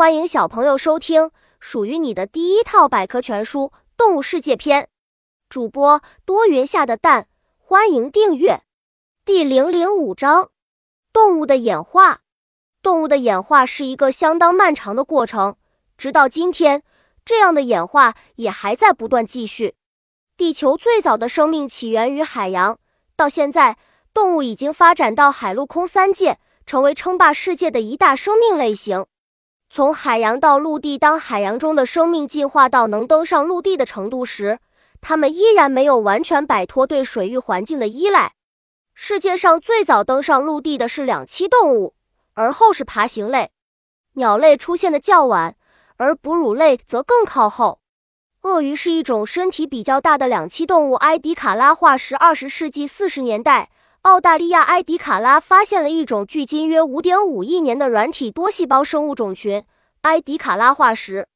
欢迎小朋友收听属于你的第一套百科全书《动物世界篇》。主播多云下的蛋，欢迎订阅。第零零五章：动物的演化。动物的演化是一个相当漫长的过程，直到今天，这样的演化也还在不断继续。地球最早的生命起源于海洋，到现在，动物已经发展到海陆空三界，成为称霸世界的一大生命类型。从海洋到陆地，当海洋中的生命进化到能登上陆地的程度时，它们依然没有完全摆脱对水域环境的依赖。世界上最早登上陆地的是两栖动物，而后是爬行类。鸟类出现的较晚，而哺乳类则更靠后。鳄鱼是一种身体比较大的两栖动物。埃迪卡拉化石，二十世纪四十年代。澳大利亚埃迪卡拉发现了一种距今约五点五亿年的软体多细胞生物种群——埃迪卡拉化石。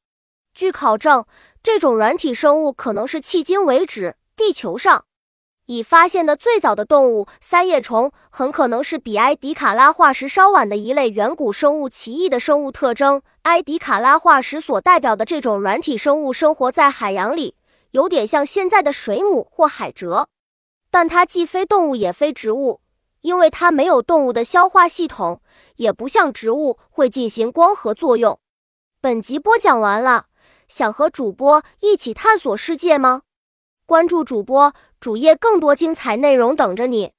据考证，这种软体生物可能是迄今为止地球上已发现的最早的动物。三叶虫很可能是比埃迪卡拉化石稍晚的一类远古生物。奇异的生物特征：埃迪卡拉化石所代表的这种软体生物生活在海洋里，有点像现在的水母或海蜇。但它既非动物也非植物，因为它没有动物的消化系统，也不像植物会进行光合作用。本集播讲完了，想和主播一起探索世界吗？关注主播主页，更多精彩内容等着你。